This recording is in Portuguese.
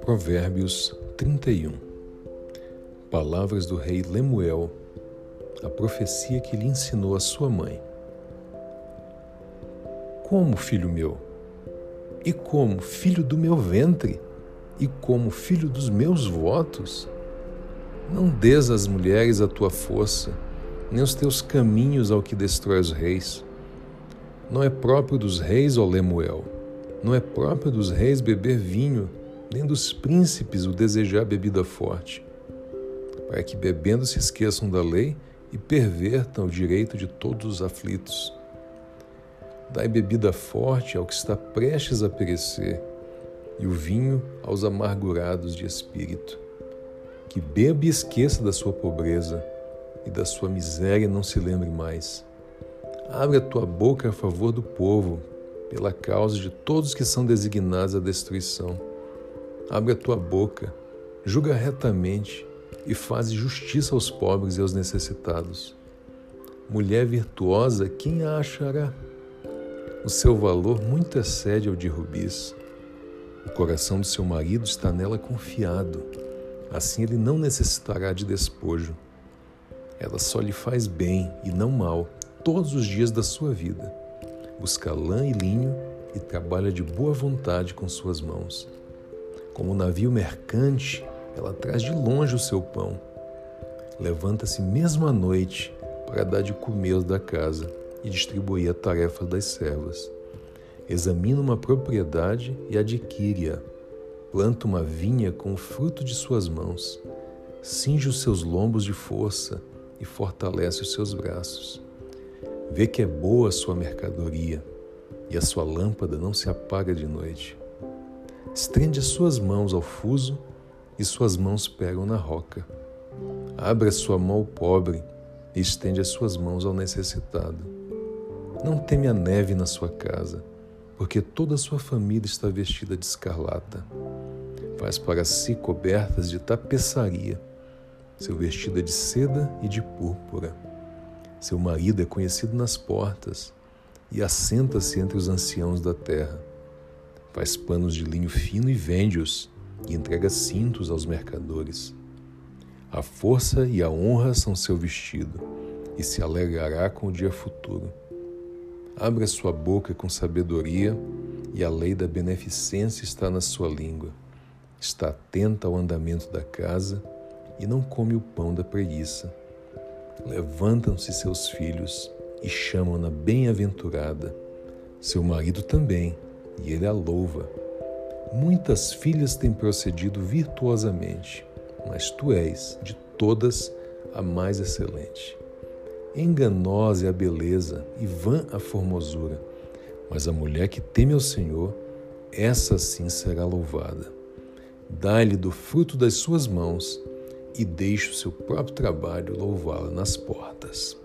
Provérbios 31 Palavras do rei Lemuel, a profecia que lhe ensinou a sua mãe. Como, filho meu? E como, filho do meu ventre? E como, filho dos meus votos? Não des às mulheres a tua força, nem os teus caminhos ao que destrói os reis. Não é próprio dos reis, ó Lemuel, não é próprio dos reis beber vinho nem dos príncipes o desejar bebida forte, para que bebendo se esqueçam da lei e pervertam o direito de todos os aflitos. Dai bebida forte ao que está prestes a perecer, e o vinho aos amargurados de espírito. Que beba e esqueça da sua pobreza, e da sua miséria não se lembre mais. Abre a tua boca a favor do povo, pela causa de todos que são designados à destruição Abre a tua boca, julga retamente e faz justiça aos pobres e aos necessitados. Mulher virtuosa, quem a achará? O seu valor muito excede ao de rubis. O coração do seu marido está nela confiado, assim ele não necessitará de despojo. Ela só lhe faz bem e não mal todos os dias da sua vida. Busca lã e linho e trabalha de boa vontade com suas mãos. Como um navio mercante, ela traz de longe o seu pão. Levanta-se mesmo à noite para dar de comer da casa e distribuir a tarefa das servas. Examina uma propriedade e adquire-a. Planta uma vinha com o fruto de suas mãos. Cinge os seus lombos de força e fortalece os seus braços. Vê que é boa a sua mercadoria e a sua lâmpada não se apaga de noite. Estende as suas mãos ao fuso e suas mãos pegam na roca. Abre a sua mão ao pobre e estende as suas mãos ao necessitado. Não teme a neve na sua casa, porque toda a sua família está vestida de escarlata. Faz para si cobertas de tapeçaria. Seu vestido é de seda e de púrpura. Seu marido é conhecido nas portas e assenta-se entre os anciãos da terra Faz panos de linho fino e vende-os, e entrega cintos aos mercadores. A força e a honra são seu vestido, e se alegrará com o dia futuro. Abre a sua boca com sabedoria, e a lei da beneficência está na sua língua. Está atenta ao andamento da casa e não come o pão da preguiça. Levantam-se seus filhos e chamam-na bem-aventurada. Seu marido também e ele a louva. Muitas filhas têm procedido virtuosamente, mas tu és, de todas, a mais excelente. Enganosa é a beleza e vã a formosura, mas a mulher que teme ao Senhor, essa sim será louvada. Dá-lhe do fruto das suas mãos e deixe o seu próprio trabalho louvá-la nas portas.